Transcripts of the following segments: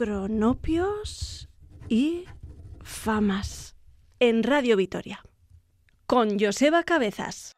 cronopios y famas en Radio Vitoria con Joseba Cabezas.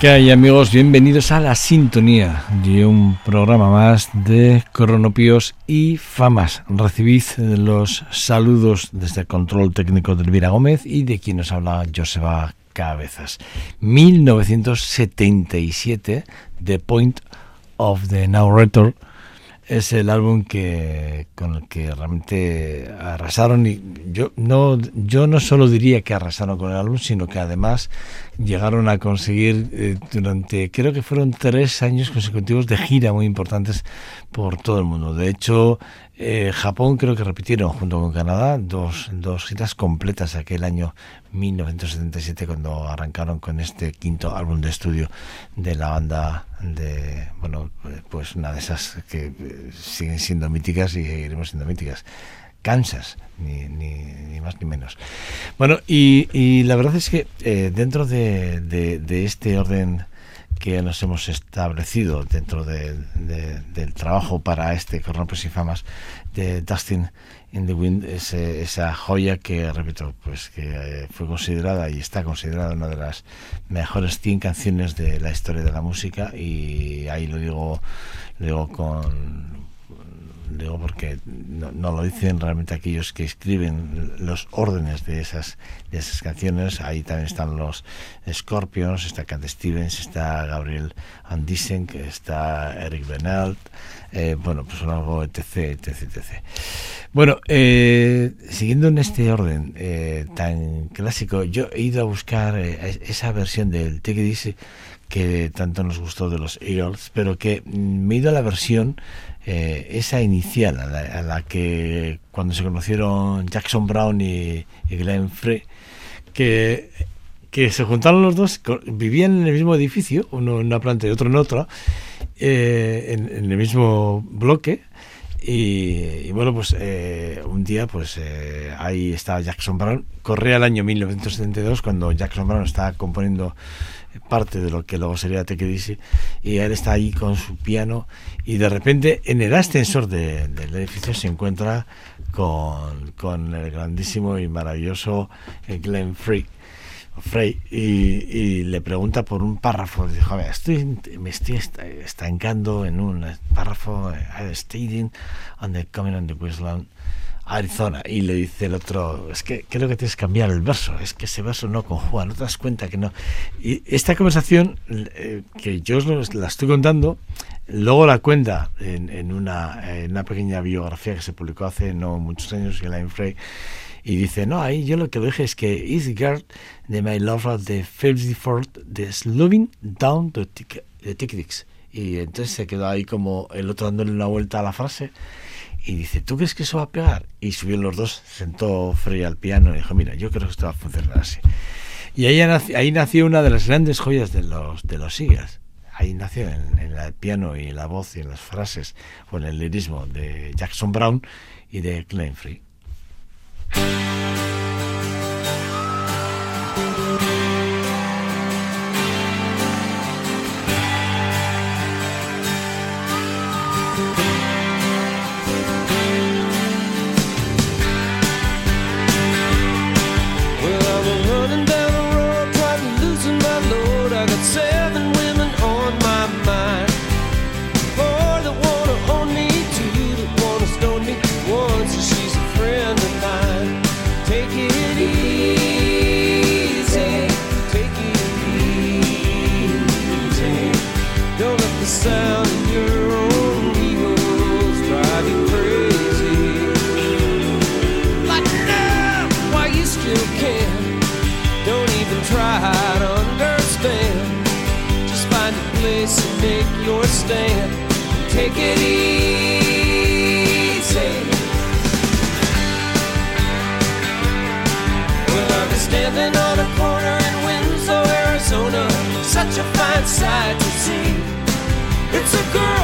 ¿Qué hay amigos? Bienvenidos a La Sintonía de un programa más de Cronopios y Famas. Recibid los saludos desde el control técnico de Elvira Gómez y de quien nos habla Joseba Cabezas. 1977, The Point of the Narrator es el álbum que con el que realmente arrasaron y yo no yo no solo diría que arrasaron con el álbum sino que además llegaron a conseguir eh, durante creo que fueron tres años consecutivos de gira muy importantes por todo el mundo. De hecho Eh, Japón creo que repitieron junto con Canadá dos, dos giras completas aquel año 1977 cuando arrancaron con este quinto álbum de estudio de la banda de, bueno, pues una de esas que eh, siguen siendo míticas y seguiremos siendo míticas. Kansas, ni, ni, más ni menos. Bueno, y, la verdad es que eh, dentro de, de este orden que nos hemos establecido dentro del trabajo para este Corrompes y Famas de Dustin in the Wind, esa joya que, repito, pues que eh, fue considerada y está considerada una de las mejores 100 canciones de la historia de la música y ahí lo digo, lo digo con digo porque no, lo dicen realmente aquellos que escriben los órdenes de esas de esas canciones. Ahí también están los Scorpions está Cat Stevens está Gabriel Andisen está Eric Benalt eh, bueno pues algo etc etc etc. Bueno eh, siguiendo en este orden eh, tan clásico yo he ido a buscar esa versión del Take It que tanto nos gustó de los Eagles, pero que me he ido a la versión eh, esa inicial, a la, que cuando se conocieron Jackson Brown y, Glenn Frey, que, que se juntaron los dos, vivían en el mismo edificio, uno en una planta y otro en otra, eh, en, el mismo bloque. Y, bueno, pues eh, un día, pues ahí estaba Jackson Brown. Corría el año 1972 cuando Jackson Brown estaba componiendo parte de lo que luego sería Take y él está ahí con su piano y de repente en el ascensor del edificio se encuentra con, con el grandísimo y maravilloso eh, Glenn Frey. Frey y, le pregunta por un párrafo. Dijo, estoy, me estoy estancando en un párrafo, uh, stating on the coming on the Queensland Arizona. Y le dice el otro, es que creo que tienes que cambiar el verso, es que ese verso no conjuga, no te das cuenta que no. Y esta conversación, eh, que yo os la estoy contando, luego la cuenta en, una, una, pequeña biografía que se publicó hace no muchos años, Elaine Frey, y dice, no, ahí yo lo que dije es que is girl de my love de Felix Ford de Slowing Down the Tickets. Y entonces se quedó ahí como el otro dándole una vuelta a la frase y dice, ¿tú crees que eso va a pegar? Y subió los dos, sentó Frey al piano y dijo, mira, yo creo que esto va a funcionar así. Y ahí, ahí nació una de las grandes joyas de los, de los sigas. Ahí nació en, el piano y la voz y en las frases o en el lirismo de Jackson Brown y de Glenn Frey. Bye. Put up, I'm climbing in. Take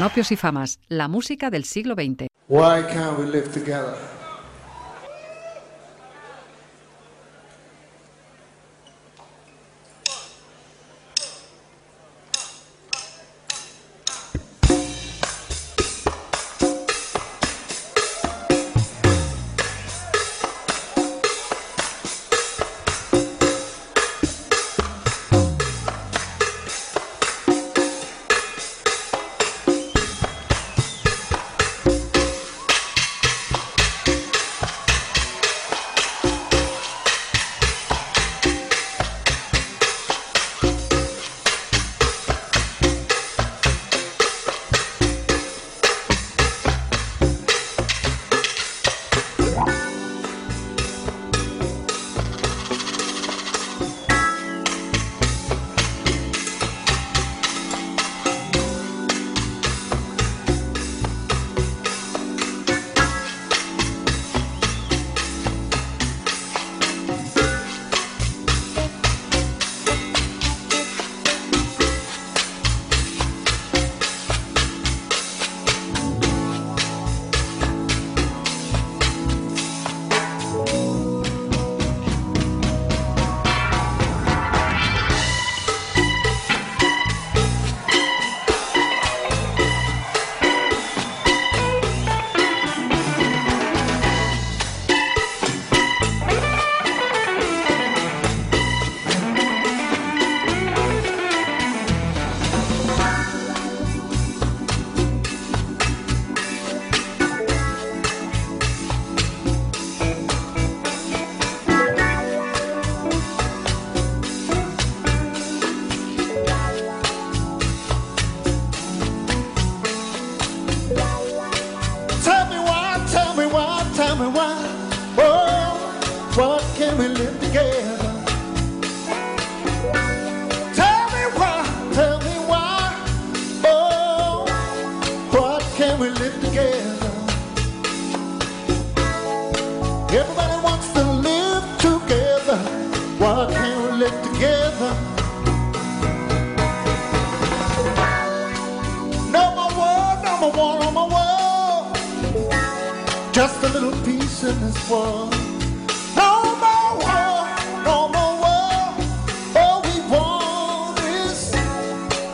Cronopios y famas, la música del siglo XX. Why can't we live together.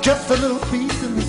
just a little piece in the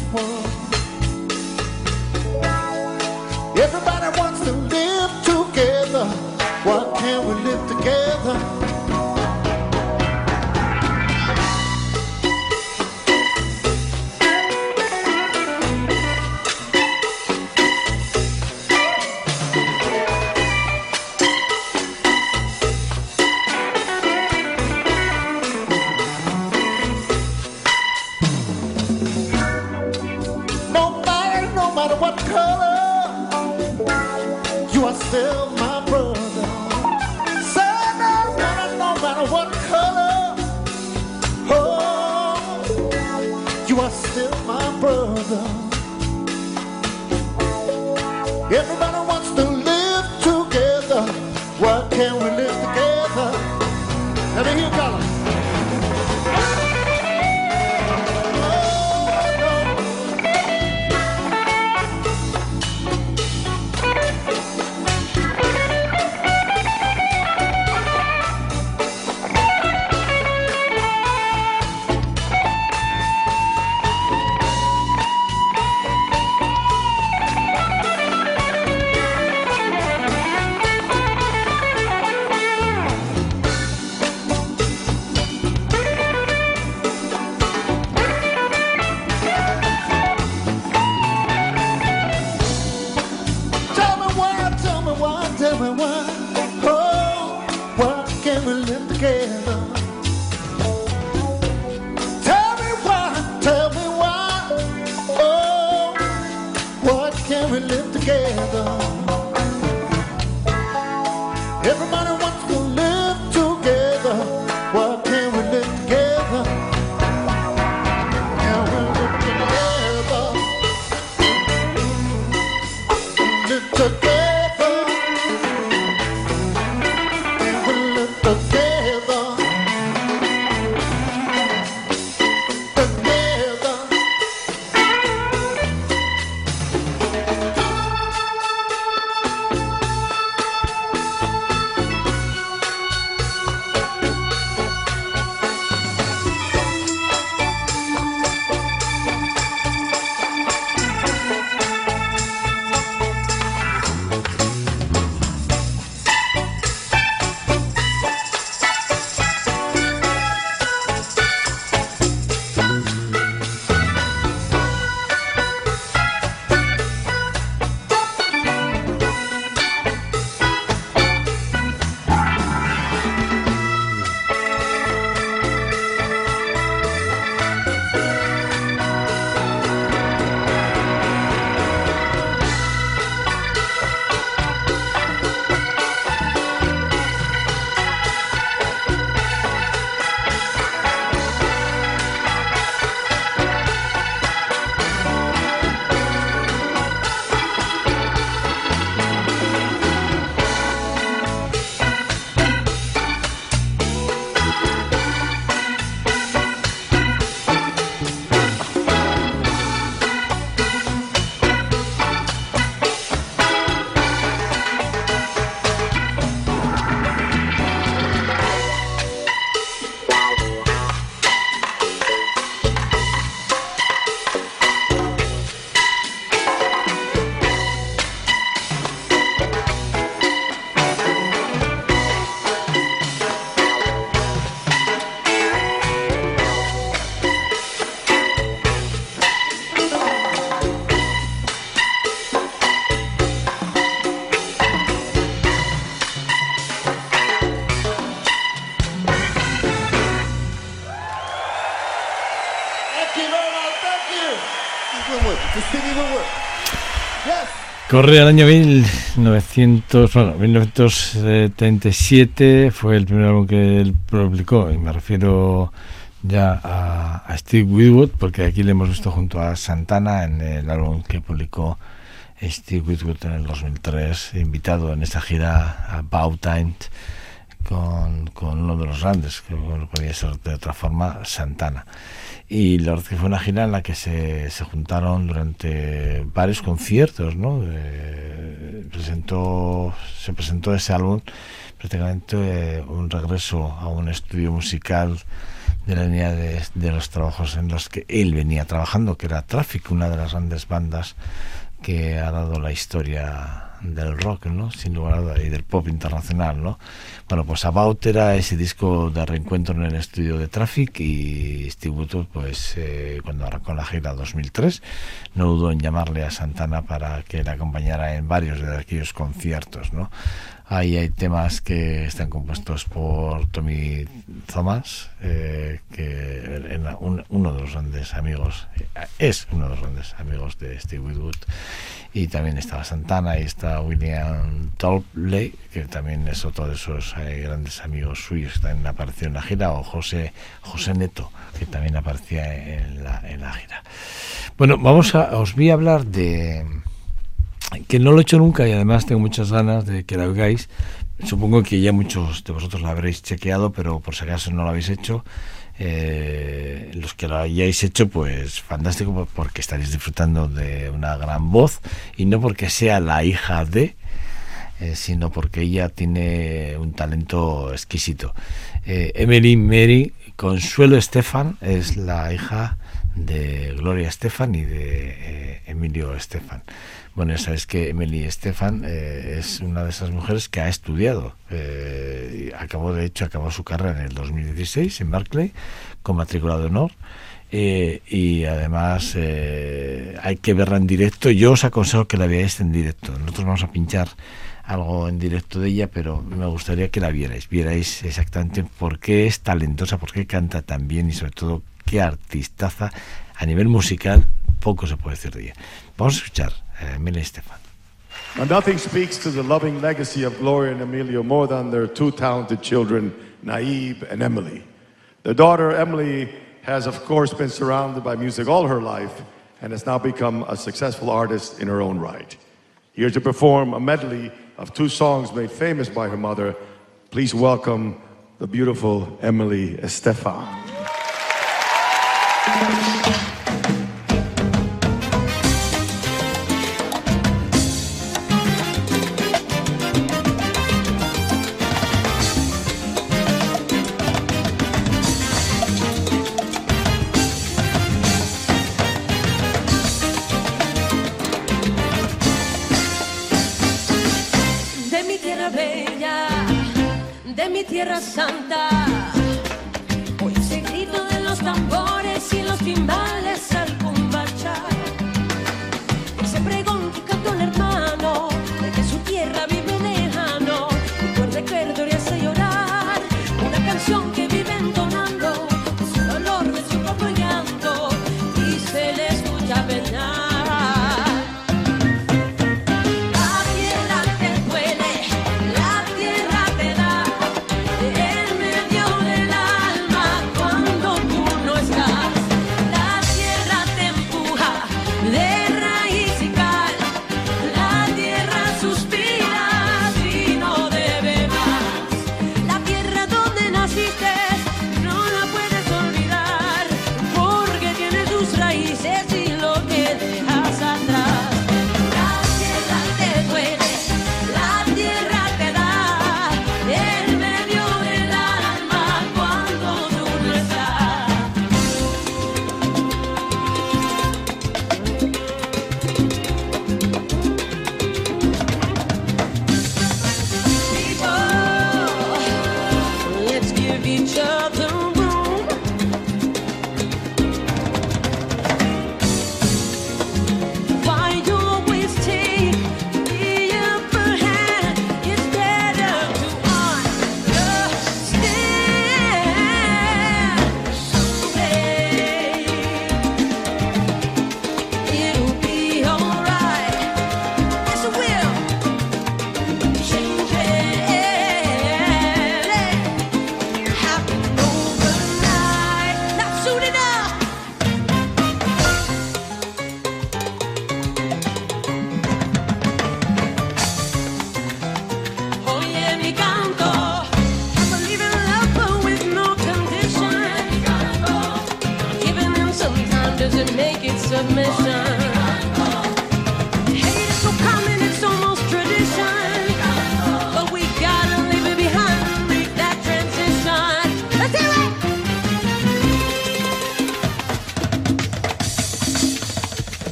Corre el año 1900, bueno, 1977 fue el primer álbum que él publicó y me refiero ya a, Steve Winwood porque aquí le hemos visto junto a Santana en el álbum que publicó Steve Winwood en el 2003 invitado en esta gira About Time con, con uno de los grandes que podía ser de otra forma Santana y la verdad que fue una gira en la que se, se juntaron durante varios conciertos, ¿no? Eh, presentó, se presentó ese álbum prácticamente eh, un regreso a un estudio musical de la línea de, de los trabajos en los que él venía trabajando, que era Traffic, una de las grandes bandas que ha dado la historia del rock, ¿no? Sin lugar a dudas, y del pop internacional, ¿no? Bueno, pues About era ese disco de reencuentro en el estudio de Traffic y Steve Woodward, pues eh, cuando arrancó la gira 2003, no dudó en llamarle a Santana para que le acompañara en varios de aquellos conciertos, ¿no? Ahí hay temas que están compuestos por Tommy Thomas, eh, que era un- uno de los grandes amigos, eh, es uno de los grandes amigos de Steve Winwood. Y también estaba Santana y está William Topley, que también es otro de esos eh, grandes amigos suyos que también apareció en la gira, o José, José Neto, que también aparecía en la, en la gira. Bueno, vamos a, os voy a hablar de que no lo he hecho nunca y además tengo muchas ganas de que la oigáis. Supongo que ya muchos de vosotros la habréis chequeado, pero por si acaso no lo habéis hecho, eh, los que lo hayáis hecho, pues fantástico, porque estaréis disfrutando de una gran voz y no porque sea la hija de, eh, sino porque ella tiene un talento exquisito. Eh, Emily Mary Consuelo Estefan es la hija de Gloria Estefan y de eh, Emilio Estefan. Bueno, ya sabéis que Emily Estefan eh, es una de esas mujeres que ha estudiado. Eh, acabó, de hecho, acabó su carrera en el 2016 en Berkeley con matrícula de honor. Eh, y además hay que verla en directo. Yo os aconsejo que la veáis en directo. Nosotros vamos a pinchar algo en directo de ella, pero me gustaría que la vierais. Vierais exactamente por qué es talentosa, por qué canta tan bien y sobre todo qué artistaza a nivel musical. Poco se puede decir de ella. Vamos a escuchar a Emily Estefan. Nothing speaks to the loving legacy of Gloria and Emilio more than their two talented children, Naib and Emily. Their daughter, Emily, has, of course, been surrounded by music all her life and has now become a successful artist in her own right. Here to perform a medley of two songs made famous by her mother, please welcome the beautiful Emily Estefan. De mi tierra bella, de mi tierra santa.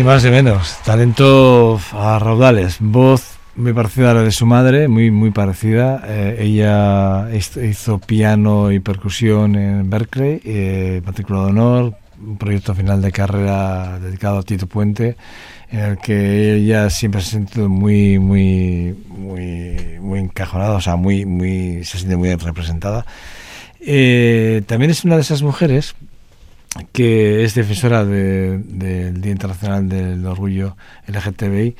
Ni más ni menos. Talento a raudales. Voz muy parecida a la de su madre, muy, muy parecida. Eh, ella hizo, piano y percusión en Berkeley, eh, matrícula de honor, un proyecto final de carrera dedicado a Tito Puente, en el que ella siempre se ha sentido muy, muy, muy, muy encajonada, o sea, muy, muy, se siente muy representada. Eh, también es una de esas mujeres que es defensora de- del Día Internacional del Orgullo LGTBI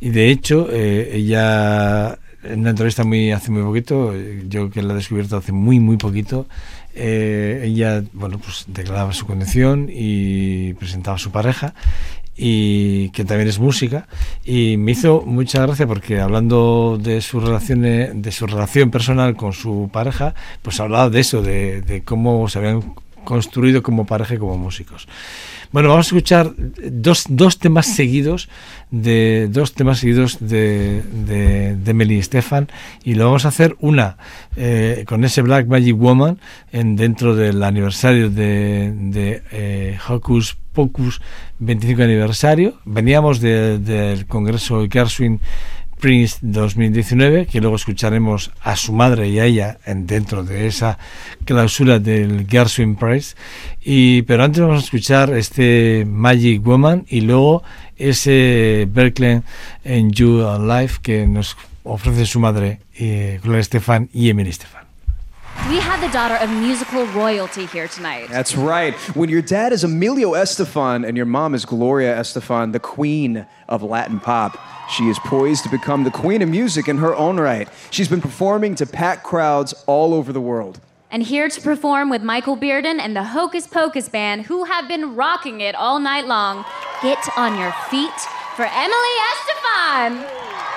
y de hecho eh, ella en una entrevista muy hace muy poquito eh, yo que la he descubierto hace muy muy poquito eh, ella bueno pues declaraba su condición y presentaba a su pareja y que también es música. Y me hizo mucha gracia porque hablando de su relación de su relación personal con su pareja pues hablaba de eso de, de cómo se habían construido como pareja como músicos. Bueno vamos a escuchar dos, dos temas seguidos de dos temas seguidos de, de, de Emily Stefan y lo vamos a hacer una eh, con ese Black Magic Woman en dentro del aniversario de, de eh, Hocus Pocus 25 aniversario. Veníamos de- del congreso Gershwin Prince 2019, que luego escucharemos a su madre y a ella en, dentro de esa clausura del Gershwin Prize. Y, pero antes vamos a escuchar este Magic Woman y luego ese Berkeley en You Alive que nos ofrece su madre, eh, Gloria Estefan y Emily Estefan. We have the daughter of musical royalty here tonight. That's right. When your dad is Emilio Estefan and your mom is Gloria Estefan, the queen of Latin pop, she is poised to become the queen of music in her own right. She's been performing to packed crowds all over the world. And here to perform with Michael Bearden and the Hocus Pocus Band, who have been rocking it all night long. Get on your feet for Emily Estefan.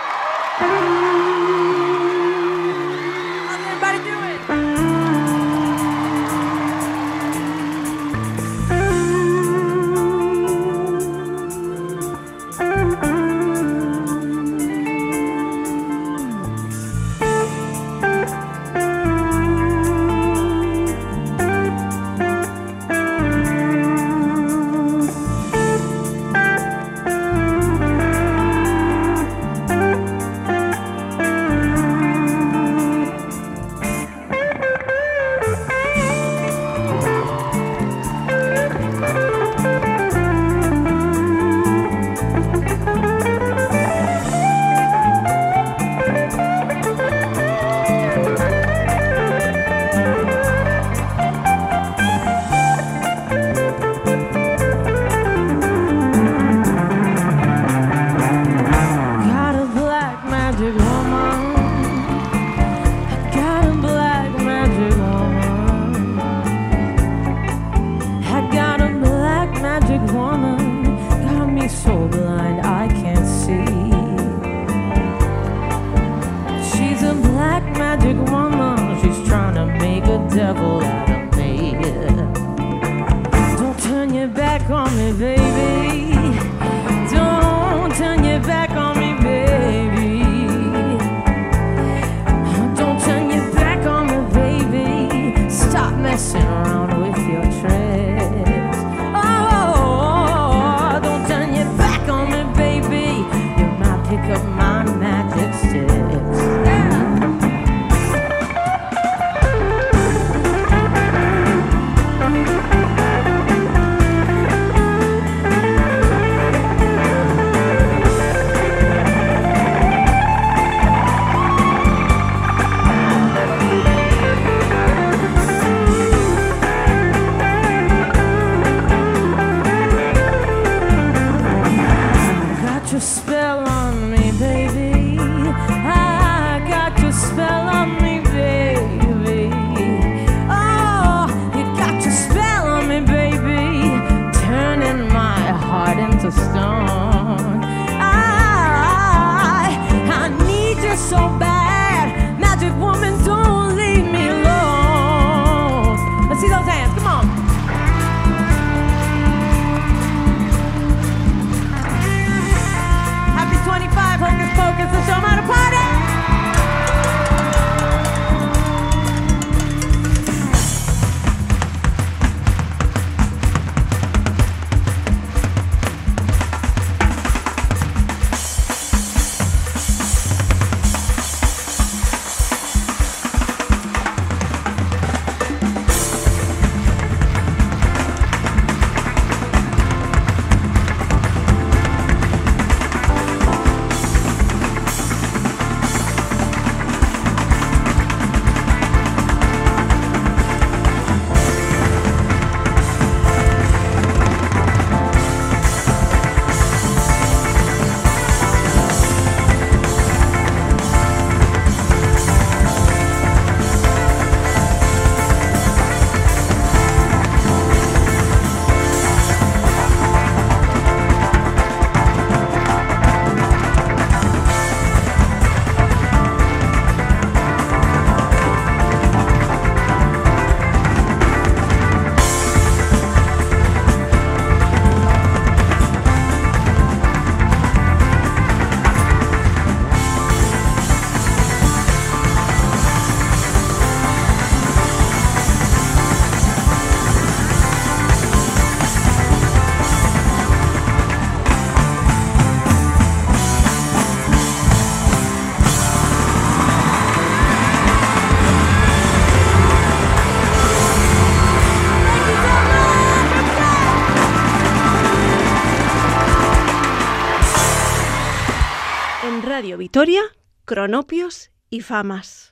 Vitoria, Cronopios y Famas.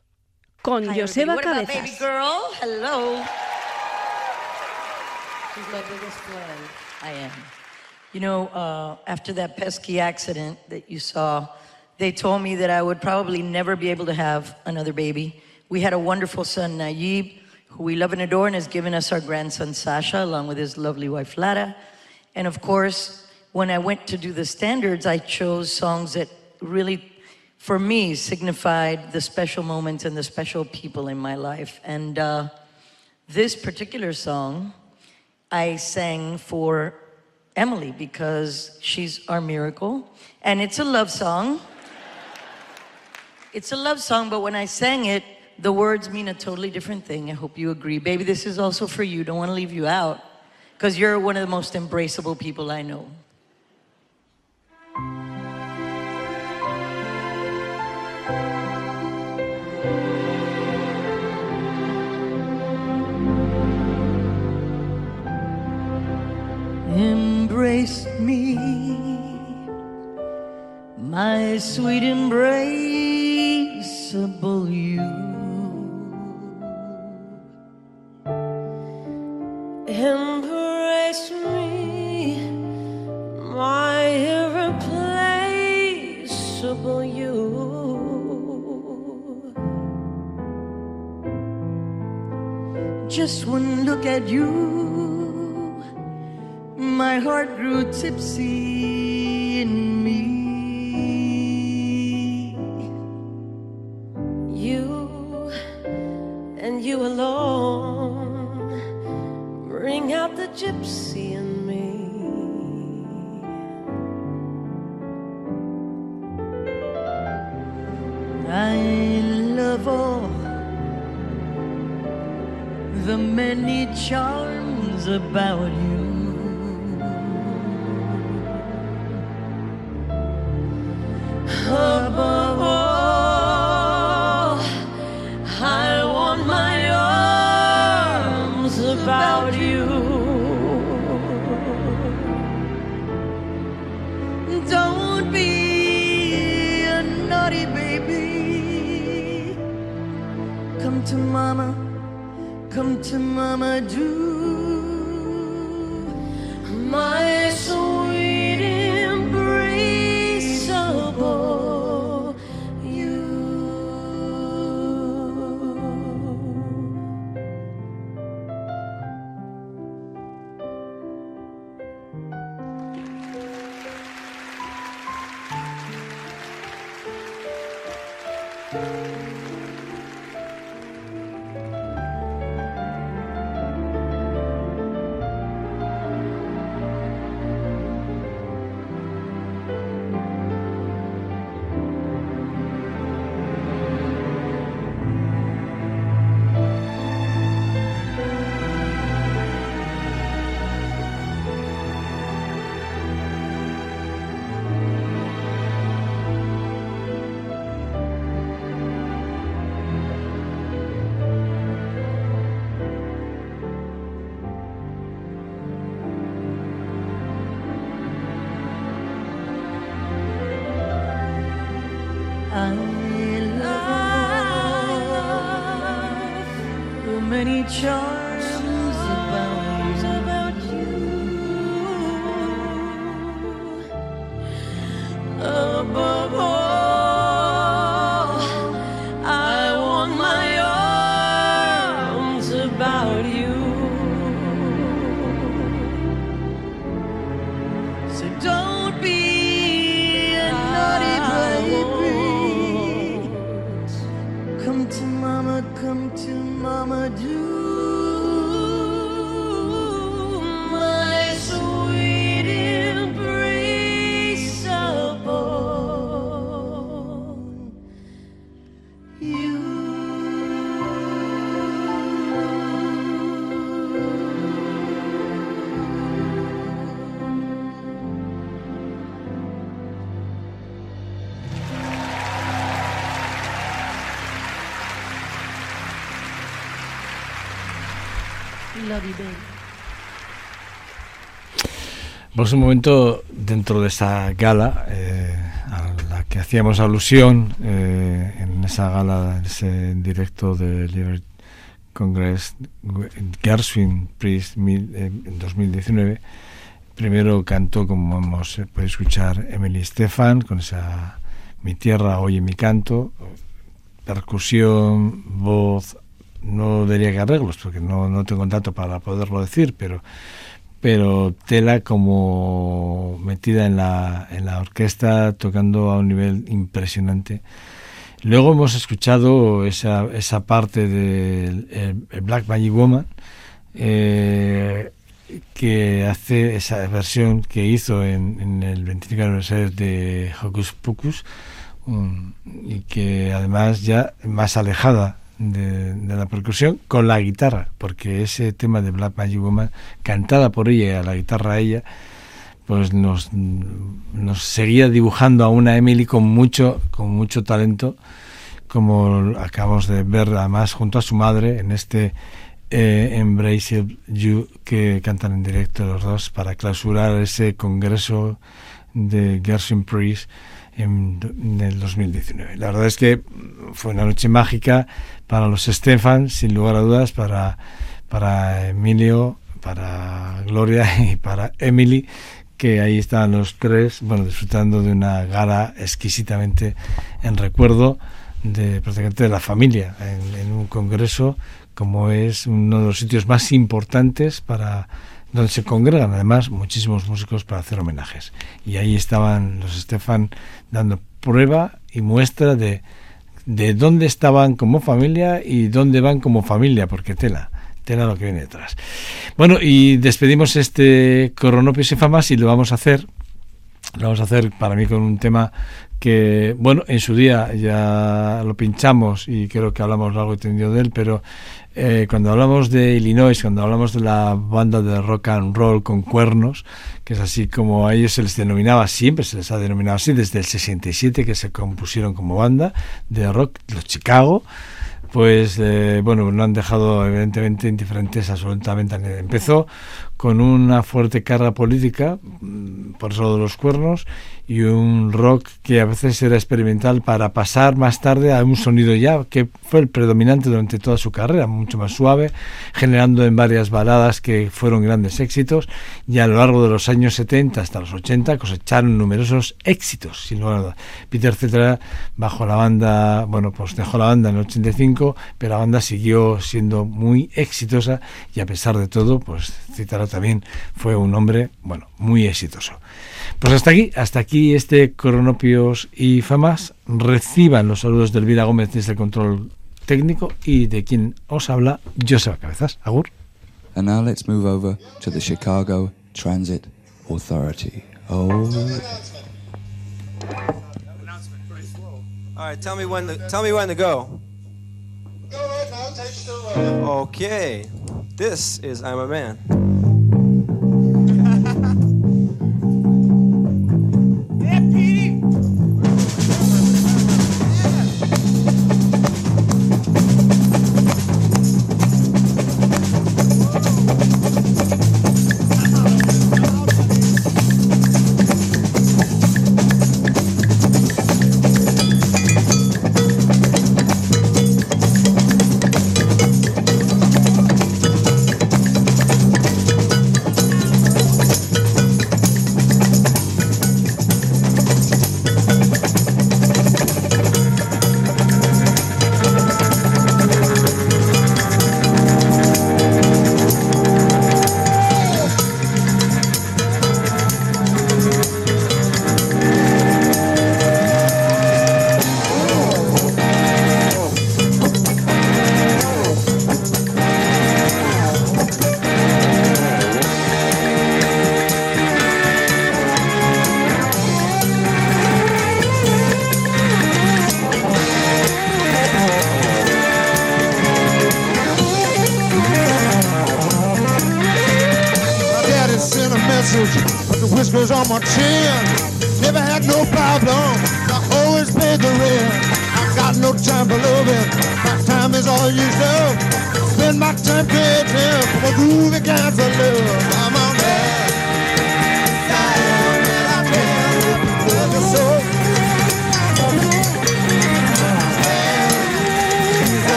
Con Hi, Joseba Cabezas. girl? Hello. She's my biggest fan. I am. You know, uh, after that pesky accident that you saw, they told me that I would probably never be able to have another baby. We had a wonderful son, Nayib, who we love and adore, and has given us our grandson, Sasha, along with his lovely wife, Lara. And of course, when I went to do the standards, I chose songs that really, for me, signified the special moments and the special people in my life. And uh, this particular song, I sang for Emily because she's our miracle. And it's a love song. It's a love song, but when I sang it, the words mean a totally different thing. I hope you agree. Baby, this is also for you. Don't want to leave you out because you're one of the most embraceable people I know. Embrace me, my sweet embraceable you. Embrace me, my irreplaceable you. Just one look at you, my heart grew tipsy Pues un momento dentro de esta gala eh, a la que hacíamos alusión eh, en esa gala, en ese directo de Liberty Congress, Gershwin Priest en 2019. Primero cantó, como hemos eh, podido escuchar, Emily Stefan con esa Mi tierra oye mi canto, percusión, voz, no diría que arreglos, porque no, no tengo dato para poderlo decir, pero pero Tela como metida en la, en la orquesta, tocando a un nivel impresionante. Luego hemos escuchado esa, esa parte del el- Black Magic Woman, eh, que hace esa versión que hizo en, en el 25 aniversario de Hocus Pocus, y que además ya más alejada de, de la percusión con la guitarra, porque ese tema de Black Magic Woman, cantada por ella y a la guitarra ella, pues nos, nos seguía dibujando a una Emily con mucho, con mucho talento, como acabamos de ver además junto a su madre en este eh, Embrace You que cantan en directo los dos para clausurar ese congreso de Gershwin Priest en, en el 2019. La verdad es que fue una noche mágica para los Stefan, sin lugar a dudas, para, para Emilio, para Gloria y para Emily, que ahí estaban los tres, bueno, disfrutando de una gala exquisitamente en recuerdo de prácticamente de la familia en, en un congreso como es uno de los sitios más importantes para donde se congregan además muchísimos músicos para hacer homenajes. Y ahí estaban los Stefan dando prueba y muestra de de dónde estaban como familia y dónde van como familia porque tela tela lo que viene detrás. Bueno y despedimos este Coronopios y Famas y lo vamos a hacer lo vamos a hacer para mí con un tema que, bueno, en su día ya lo pinchamos y creo que hablamos largo y tendido de él, pero eh, cuando hablamos de Illinois, cuando hablamos de la banda de rock and roll con cuernos, que es así como a ellos se les denominaba, siempre se les ha denominado así, desde el 67 que se compusieron como banda de rock, los Chicago, pues eh, bueno, no han dejado evidentemente indiferentes absolutamente a nadie. Empezó con una fuerte carga política, mm, por eso de los cuernos, y un rock que a veces era experimental para pasar más tarde a un sonido ya que fue el predominante durante toda su carrera, mucho más suave, generando en varias baladas que fueron grandes éxitos y a lo largo de los años 70 hasta los 80 cosecharon numerosos éxitos, sin lugar. Peter Cetera bajo la banda, bueno, pues dejó la banda en el 85, pero la banda siguió siendo muy exitosa y a pesar de todo, pues Cetera también fue un hombre, bueno, muy exitoso. Pues hasta aquí, hasta aquí este Cronopios y Famas. Reciban los saludos de Elvira Gómez desde el control técnico y de quien os habla, Joseba Cabezas. Agur. And now let's move over to the Chicago Transit Authority. Oh, All right, tell me when to tell me when to go. Okay, this is I'm a Man.